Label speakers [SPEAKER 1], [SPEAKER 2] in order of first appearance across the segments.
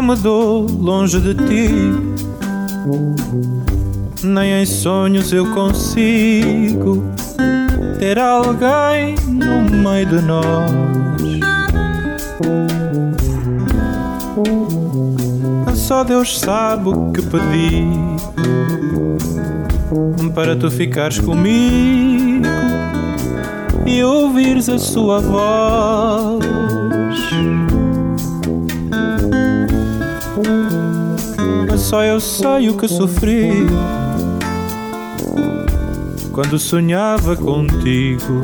[SPEAKER 1] longe de ti. Nem em sonhos eu consigo ter alguém no meio de nós. Só Deus sabe o que pedi para tu ficares comigo e ouvires a sua voz. Só eu sei o que sofri quando sonhava contigo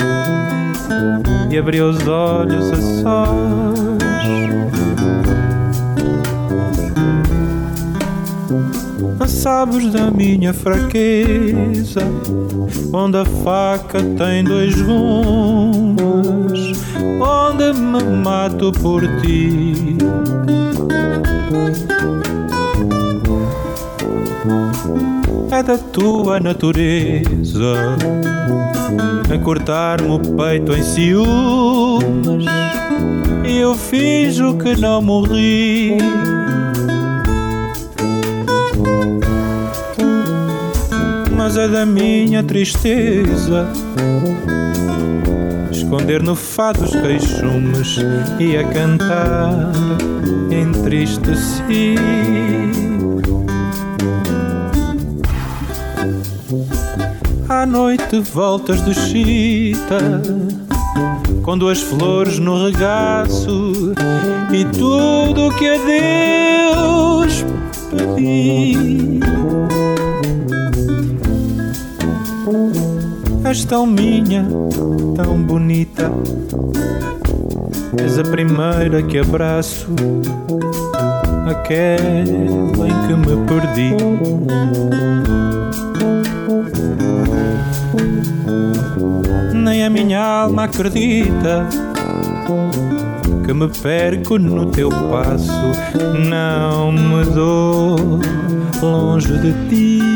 [SPEAKER 1] e abri os olhos a sós. Mas sabes da minha fraqueza, onde a faca tem dois gumes, onde me mato por ti é da tua natureza a cortar-me o peito em ciúmes e eu finjo que não morri. Mas é da minha tristeza esconder no fado os queixumes e a cantar entristeci. À noite voltas de chita com duas flores no regaço e tudo o que a Deus pedi. És tão minha, tão bonita. És a primeira que abraço, aquela em que me perdi. Nem a minha alma acredita que me perco no teu passo. Não me dou longe de ti.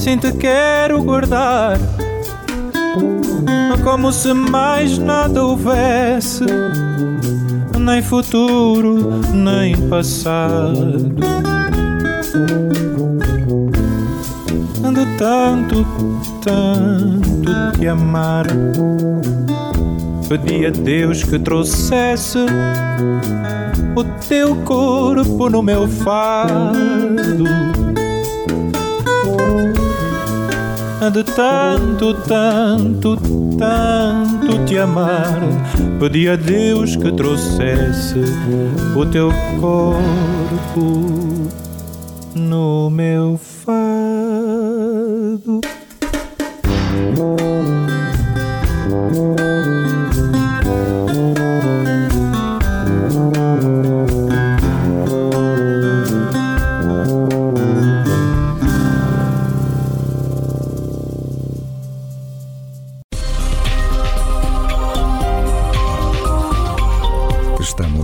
[SPEAKER 1] Assim te quero guardar. Como se mais nada houvesse, nem futuro, nem passado. Ando tanto, tanto te amar. Pedi a Deus que trouxesse o teu corpo no meu fardo tanto, tanto, tanto te amar. Pedi a Deus que trouxesse o teu corpo no meu fado.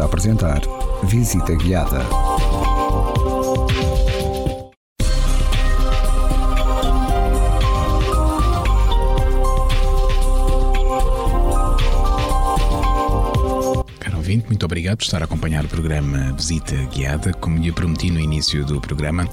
[SPEAKER 2] a apresentar Visita Guiada.
[SPEAKER 3] Caro ouvinte, Muito obrigado por estar a acompanhar o programa Visita Guiada. Como lhe prometi no início do programa,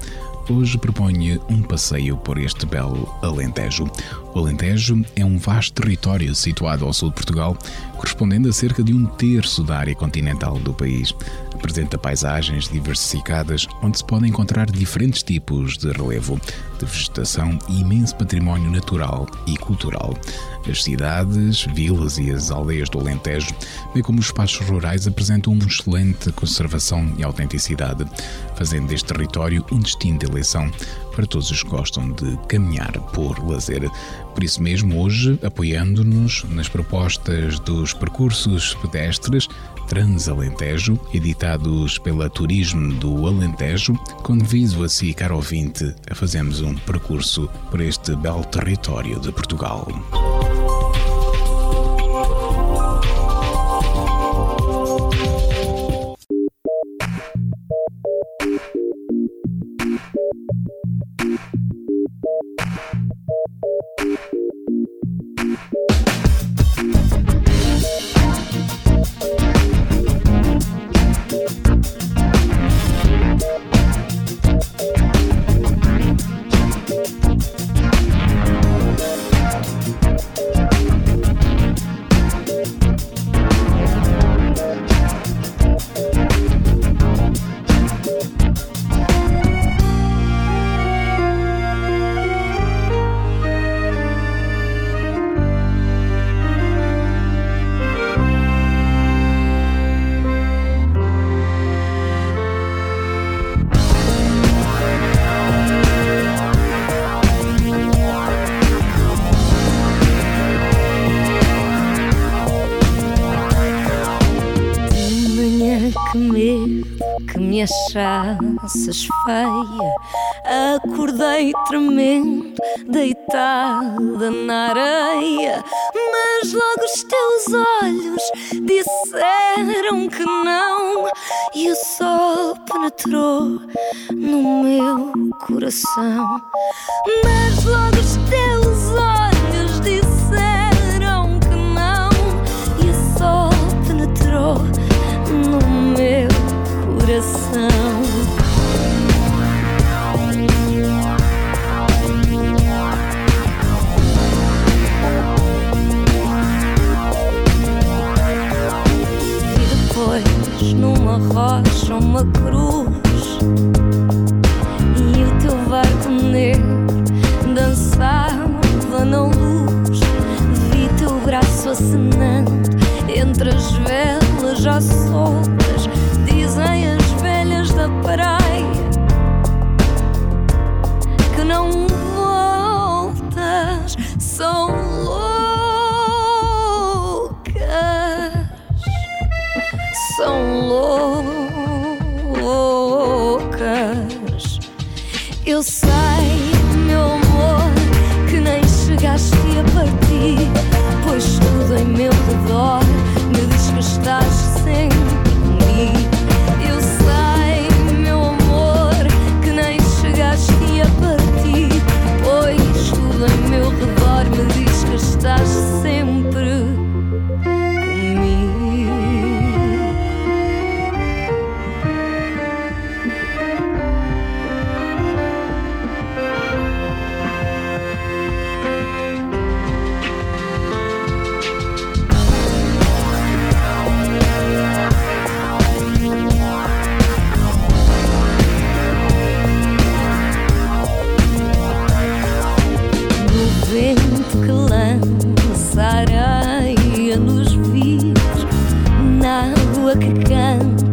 [SPEAKER 3] hoje proponho um passeio por este belo Alentejo. O Alentejo é um vasto território situado ao sul de Portugal, correspondendo a cerca de um terço da área continental do país. Apresenta paisagens diversificadas onde se podem encontrar diferentes tipos de relevo, de vegetação e imenso património natural e cultural. As cidades, vilas e as aldeias do Alentejo, bem como os espaços rurais, apresentam uma excelente conservação e autenticidade, fazendo deste território um destino de eleição para todos os que gostam de caminhar por lazer. Por isso mesmo, hoje, apoiando-nos nas propostas dos percursos pedestres Transalentejo, editados pela Turismo do Alentejo, convido a si, caro ouvinte, a fazermos um percurso por este belo território de Portugal.
[SPEAKER 4] Tremendo, deitada na areia. Mas logo os teus olhos disseram que não. E o sol penetrou no meu coração. Mas logo os teus olhos disseram que não. E o sol penetrou
[SPEAKER 5] 我们。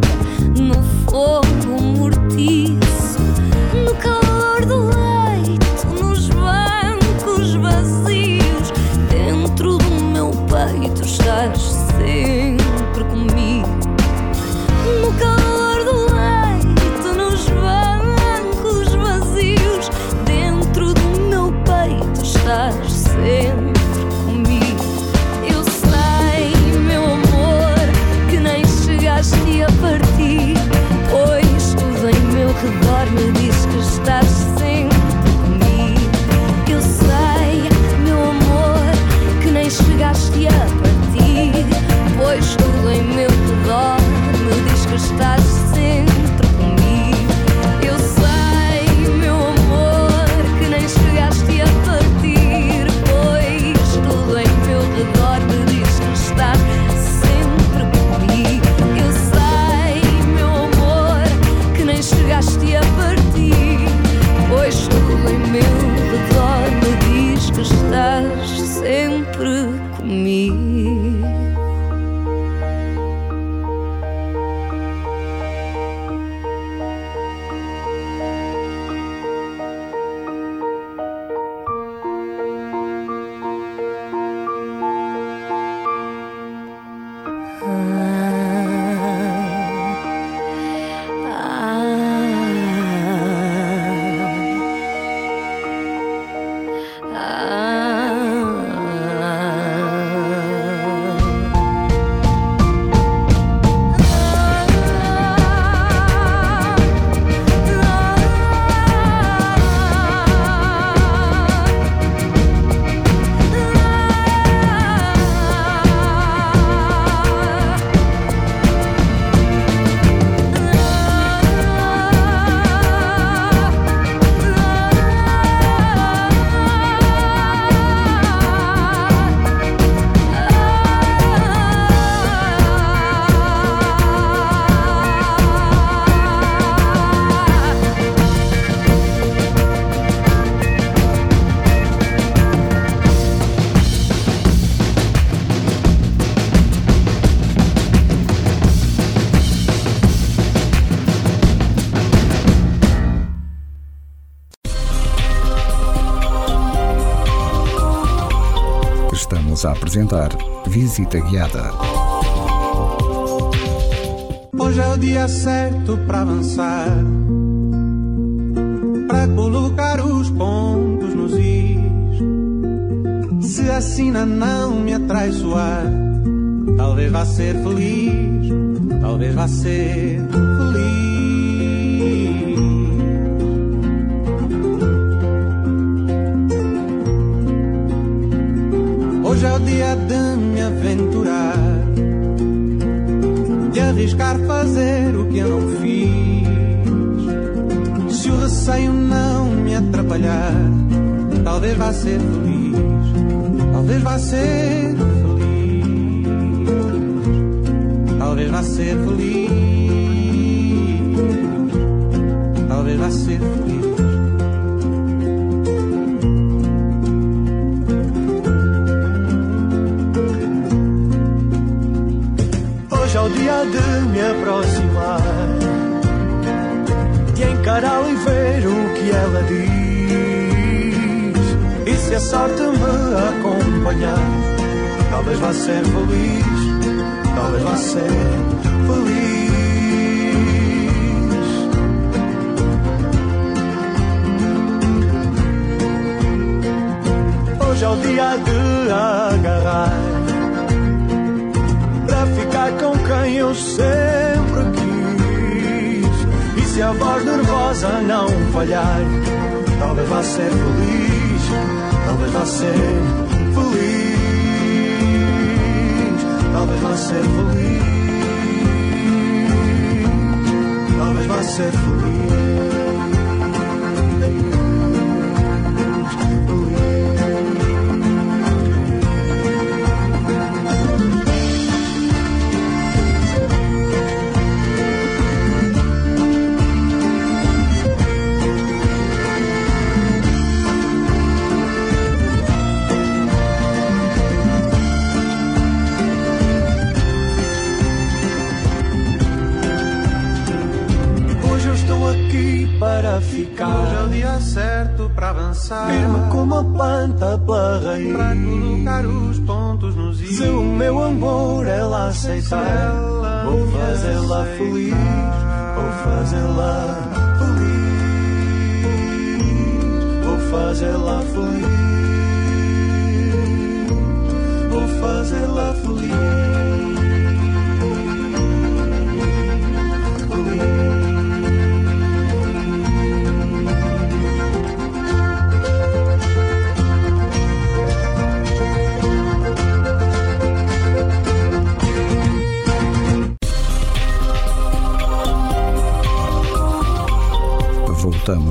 [SPEAKER 5] Visita Guiada.
[SPEAKER 6] Hoje é o dia certo para avançar, para colocar os pontos nos is. Se a sina não me atraiçoar, talvez vá ser feliz, talvez vá ser arriscar fazer o que eu não fiz. Se o receio não me atrapalhar, talvez vá ser feliz, talvez vá ser feliz, talvez vá ser feliz, talvez vá ser feliz. De me aproximar, de encará-la e ver o que ela diz. E se a sorte me acompanhar, talvez vá ser feliz, talvez vá ser feliz. Hoje é o dia de agarrar com quem eu sempre quis. E se a voz nervosa não falhar, talvez vá ser feliz, talvez vá ser feliz, talvez vá ser feliz, talvez vá ser feliz. Aceitar, vou fazê-la feliz. Vou fazê-la feliz. Vou fazê-la feliz.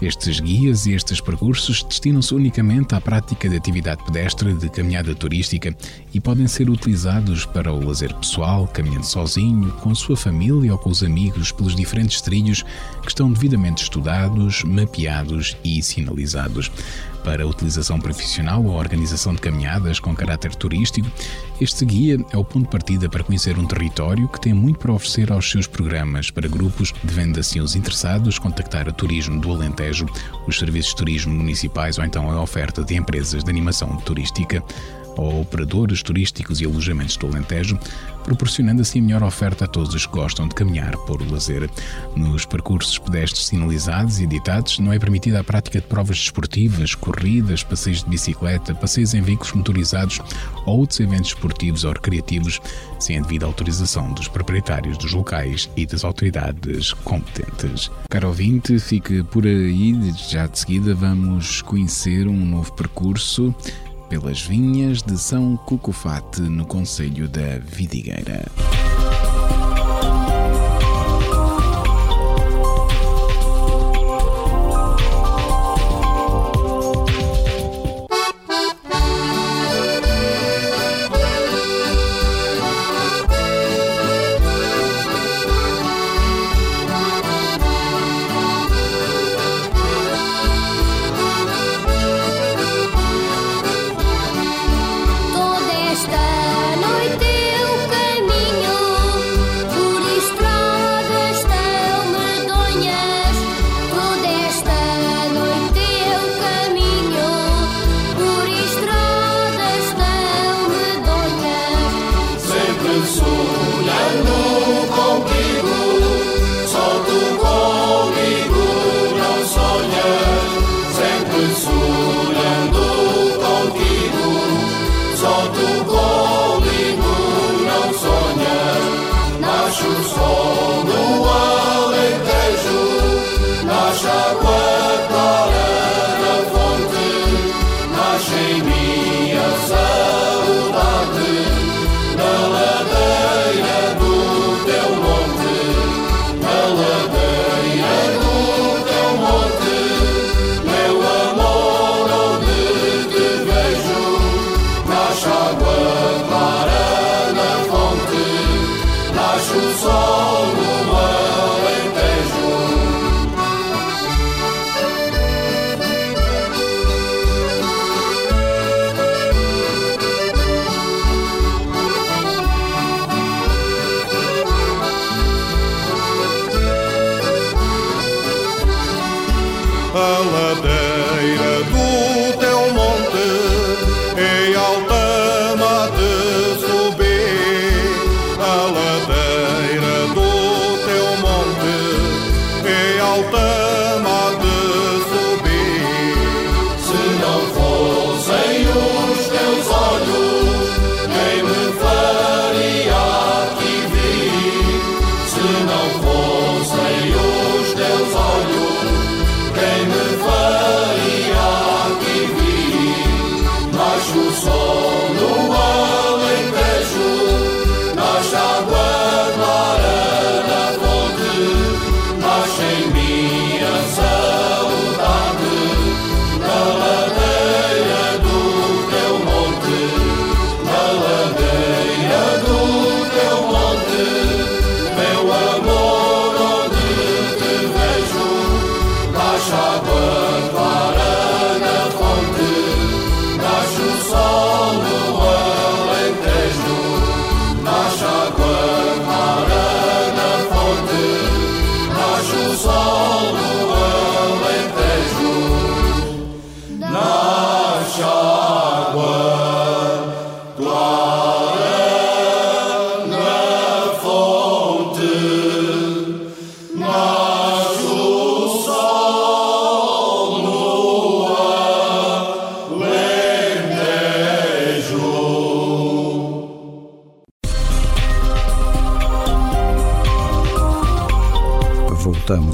[SPEAKER 3] Estes guias e estes percursos destinam-se unicamente à prática de atividade pedestre de caminhada turística e podem ser utilizados para o lazer pessoal, caminhando sozinho, com a sua família ou com os amigos pelos diferentes trilhos que estão devidamente estudados, mapeados e sinalizados. Para utilização profissional ou organização de caminhadas com caráter turístico, este guia é o ponto de partida para conhecer um território que tem muito para oferecer aos seus programas para grupos, devendo assim os interessados contactar a Turismo do Alentejo Alentejo, os serviços de turismo municipais ou então a oferta de empresas de animação turística ou operadores turísticos e alojamentos do Alentejo, proporcionando assim melhor oferta a todos os que gostam de caminhar por lazer. Nos percursos pedestres sinalizados e editados, não é permitida a prática de provas desportivas, corridas, passeios de bicicleta, passeios em veículos motorizados ou outros eventos esportivos ou recreativos, sem a devida autorização dos proprietários dos locais e das autoridades competentes. Caro ouvinte, fique por aí, já de seguida vamos conhecer um novo percurso pelas vinhas de São Cucufate, no Conselho da Vidigueira.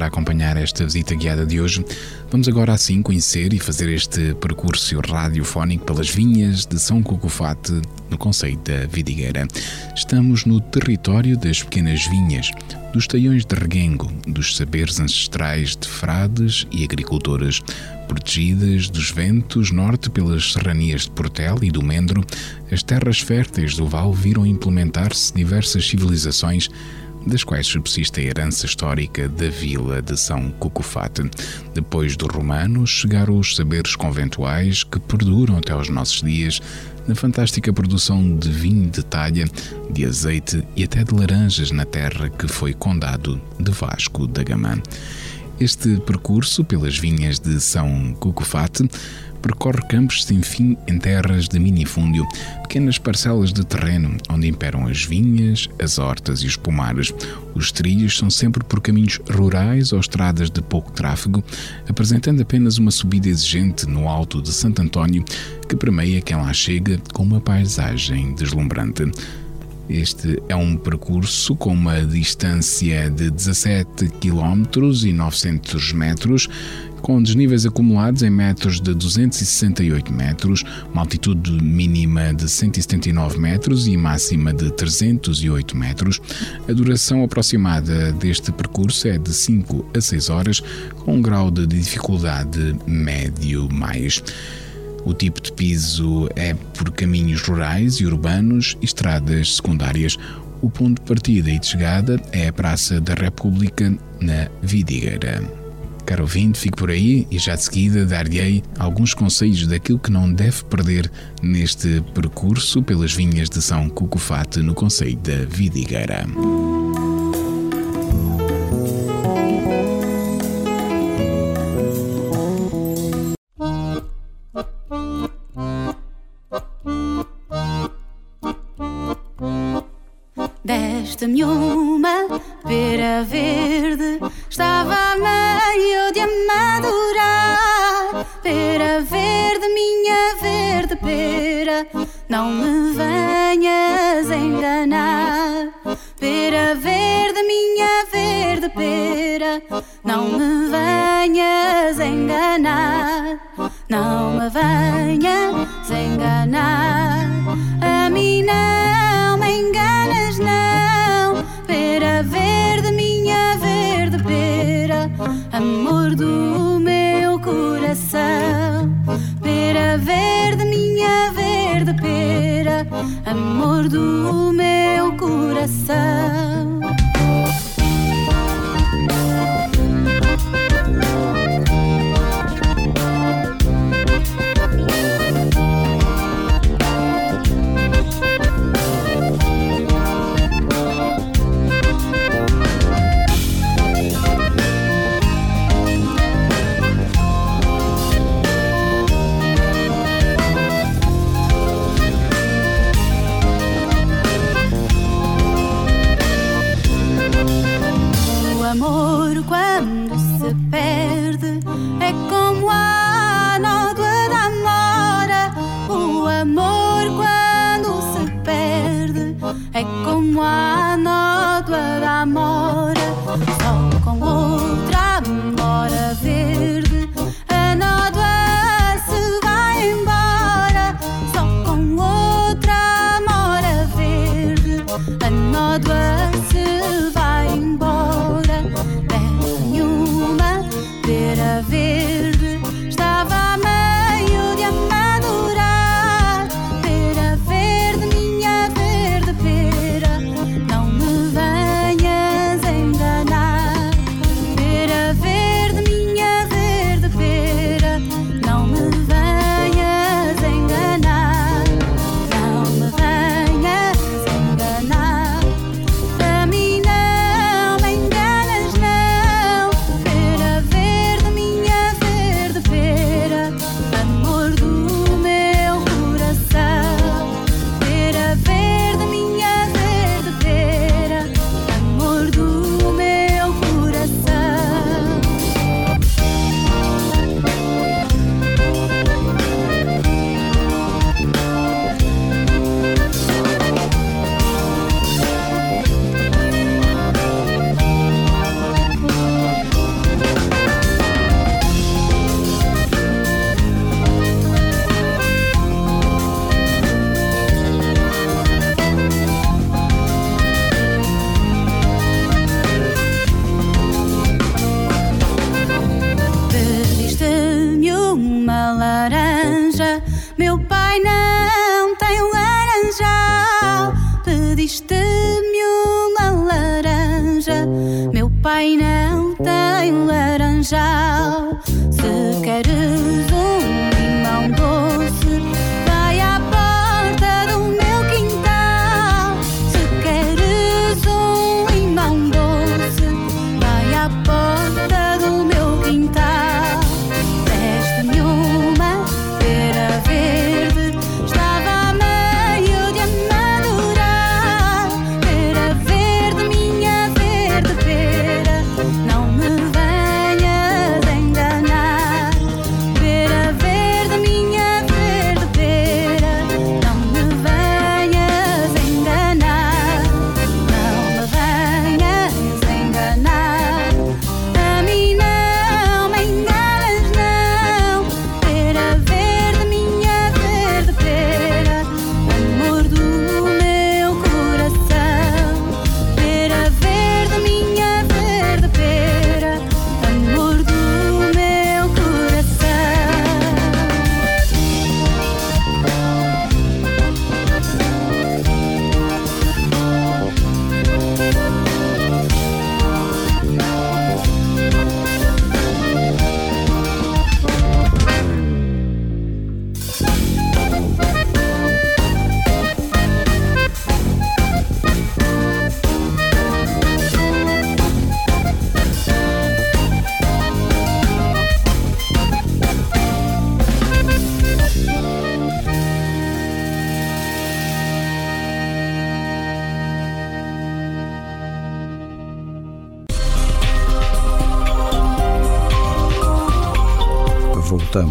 [SPEAKER 3] Obrigado por estar a acompanhar esta visita guiada de hoje. Vamos agora assim conhecer e fazer este percurso radiofónico pelas vinhas de São Cocofate, no Conceito da Vidigueira. Estamos no território das pequenas vinhas, dos taiões de reguengo, dos saberes ancestrais de frades e agricultores, protegidas dos ventos norte pelas serranias de Portel e do Mendro, as terras férteis do Val viram implementar-se diversas civilizações das quais subsiste a herança histórica da vila de São Cucufate. Depois dos romanos, chegaram os saberes conventuais que perduram até aos nossos dias na fantástica produção de vinho de talha, de azeite e até de laranjas na terra que foi condado de Vasco da Gama. Este percurso pelas vinhas de São Cucufate percorre campos sem fim em terras de minifúndio, pequenas parcelas de terreno onde imperam as vinhas, as hortas e os pomares. Os trilhos são sempre por caminhos rurais ou estradas de pouco tráfego, apresentando apenas uma subida exigente no alto de Santo António que permeia quem lá chega com uma paisagem deslumbrante. Este é um percurso com uma distância de 17 km e 900 metros com desníveis acumulados em metros de 268 metros, uma altitude mínima de 179 metros e máxima de 308 metros. A duração aproximada deste percurso é de 5 a 6 horas, com um grau de dificuldade médio mais. O tipo de piso é por caminhos rurais e urbanos estradas secundárias. O ponto de partida e de chegada é a Praça da República, na Vidigueira. Caro ouvinte, fique por aí e já de seguida dar-lhe alguns conselhos daquilo que não deve perder neste percurso pelas vinhas de São Cucufate no Conselho da Vidigueira.
[SPEAKER 2] Desta-me uma pera verde, estava meio de madurar. Pera verde, minha verde pera, não me venhas enganar. Pera verde, minha verde pera, não me venhas enganar. Não me venhas enganar, Verde, minha verde pera, amor do meu coração. Pera verde, minha verde pera, amor do meu coração. adverse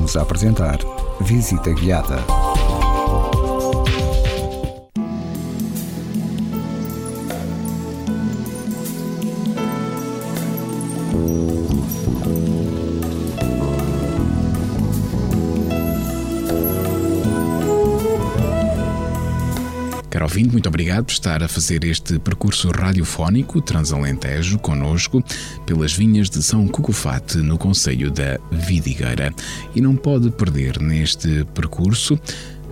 [SPEAKER 5] voltamos a apresentar Visita Guiada.
[SPEAKER 3] Caro ouvinte, muito obrigado por estar a fazer este percurso radiofónico Transalentejo conosco pelas vinhas de São Cucufate no Conselho da Vidigueira. E não pode perder neste percurso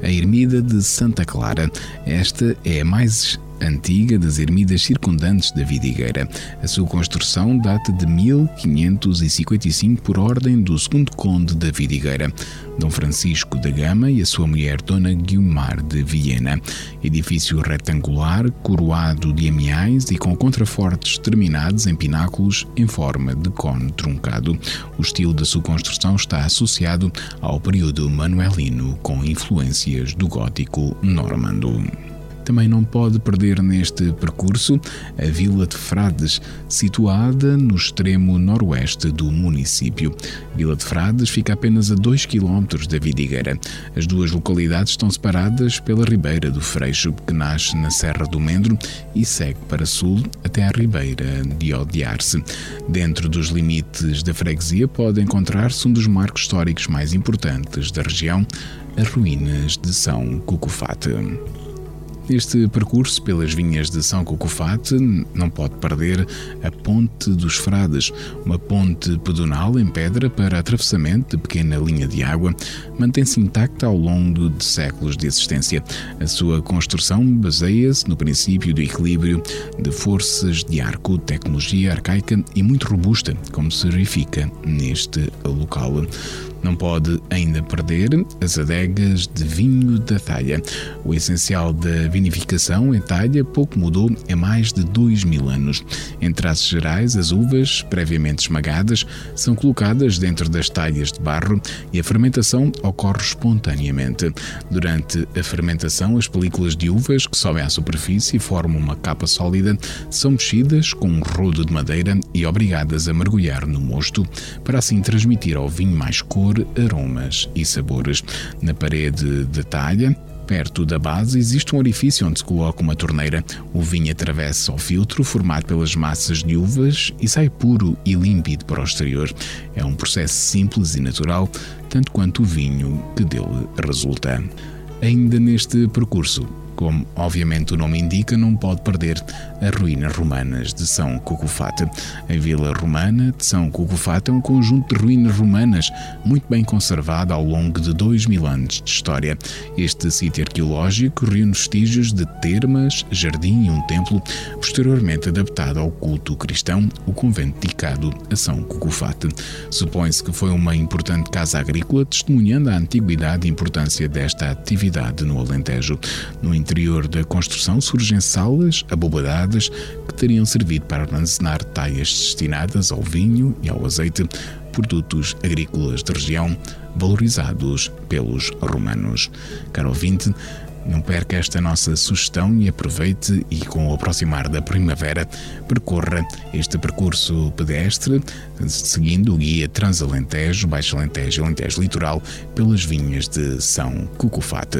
[SPEAKER 3] a Ermida de Santa Clara. Esta é a mais antiga das ermidas circundantes da Vidigueira. A sua construção data de 1555 por ordem do segundo conde da Vidigueira, Dom Francisco da Gama e a sua mulher Dona Guilmar de Viena. Edifício retangular, coroado de amiais e com contrafortes terminados em pináculos em forma de cone truncado. O estilo da sua construção está associado ao período manuelino com influências do gótico normando. Também não pode perder neste percurso a Vila de Frades, situada no extremo noroeste do município. Vila de Frades fica apenas a 2 km da Vidigueira. As duas localidades estão separadas pela Ribeira do Freixo, que nasce na Serra do Mendro e segue para sul até a Ribeira de Odiar-se. Dentro dos limites da freguesia pode encontrar-se um dos marcos históricos mais importantes da região, as ruínas de São Cucufate. Este percurso pelas vinhas de São Cocofate não pode perder a Ponte dos Frades, uma ponte pedonal em pedra para atravessamento de pequena linha de água, mantém-se intacta ao longo de séculos de existência. A sua construção baseia-se no princípio do equilíbrio de forças de arco, tecnologia arcaica e muito robusta, como se verifica neste local. Não pode ainda perder as adegas de vinho da talha. O essencial da vinificação em talha pouco mudou em mais de dois mil anos. Em traços gerais, as uvas, previamente esmagadas, são colocadas dentro das talhas de barro e a fermentação ocorre espontaneamente. Durante a fermentação, as películas de uvas que sobem à superfície e formam uma capa sólida são mexidas com um rodo de madeira e obrigadas a mergulhar no mosto para assim transmitir ao vinho mais aromas e sabores. Na parede de talha, Perto da base existe um orifício onde se coloca uma torneira. O vinho atravessa o filtro formado pelas massas de uvas e sai puro e límpido para o exterior. É um processo simples e natural, tanto quanto o vinho que dele resulta. Ainda neste percurso, Como obviamente o nome indica, não pode perder as ruínas romanas de São Cucufate. A vila romana de São Cucufate é um conjunto de ruínas romanas muito bem conservado ao longo de dois mil anos de história. Este sítio arqueológico reúne vestígios de termas, jardim e um templo, posteriormente adaptado ao culto cristão, o convento dedicado a São Cucufate. Supõe-se que foi uma importante casa agrícola, testemunhando a antiguidade e importância desta atividade no Alentejo. No interior da construção surgem salas que teriam servido para armazenar taias destinadas ao vinho e ao azeite, produtos agrícolas de região valorizados pelos romanos. Caro ouvinte, não perca esta nossa sugestão e aproveite e com o aproximar da primavera percorra este percurso pedestre seguindo o guia Transalentejo, Baixo Alentejo e Alentejo Litoral pelas vinhas de São Cucufate.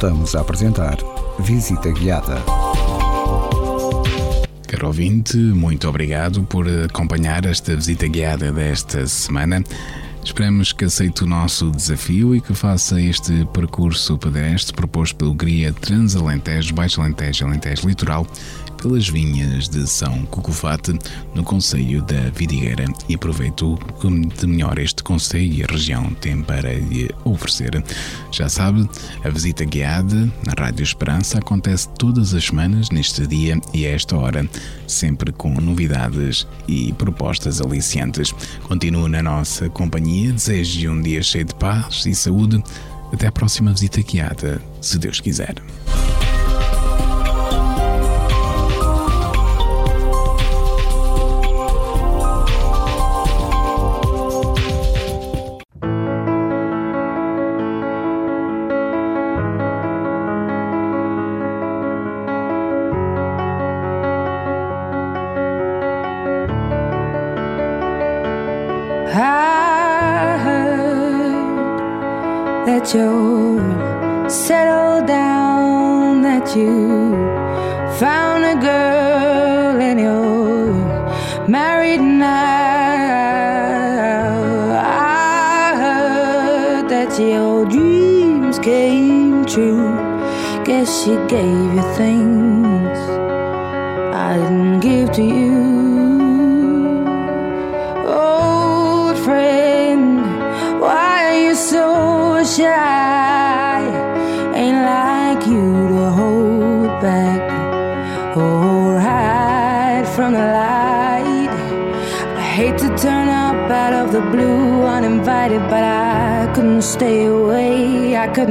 [SPEAKER 7] Voltamos a apresentar Visita Guiada.
[SPEAKER 3] Caro ouvinte, muito obrigado por acompanhar esta visita guiada desta semana. Esperamos que aceite o nosso desafio e que faça este percurso pedestre proposto pelo Guia Transalentejo, Baixo Alentejo, Alentejo Litoral pelas vinhas de São Cucufate, no Conselho da Vidigueira, e aproveito de melhor este Conselho e a região tem para lhe oferecer. Já sabe, a visita guiada na Rádio Esperança acontece todas as semanas, neste dia e a esta hora, sempre com novidades e propostas aliciantes. Continue na nossa companhia, desejo um dia cheio de paz e saúde. Até a próxima visita guiada, se Deus quiser.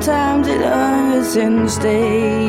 [SPEAKER 2] sometimes it hurts and stay.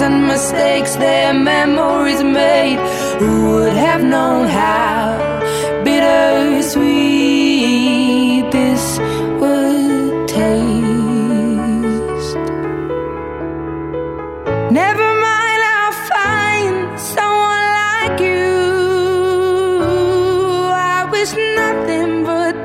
[SPEAKER 2] and mistakes their memories made. Who would have known how bittersweet this would taste? Never mind, I'll find someone like you. I wish nothing but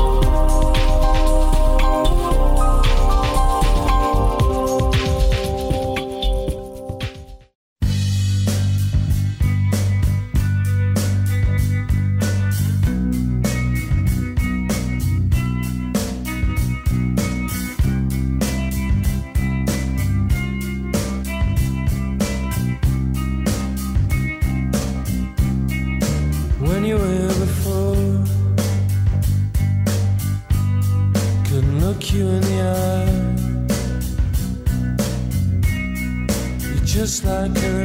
[SPEAKER 8] like a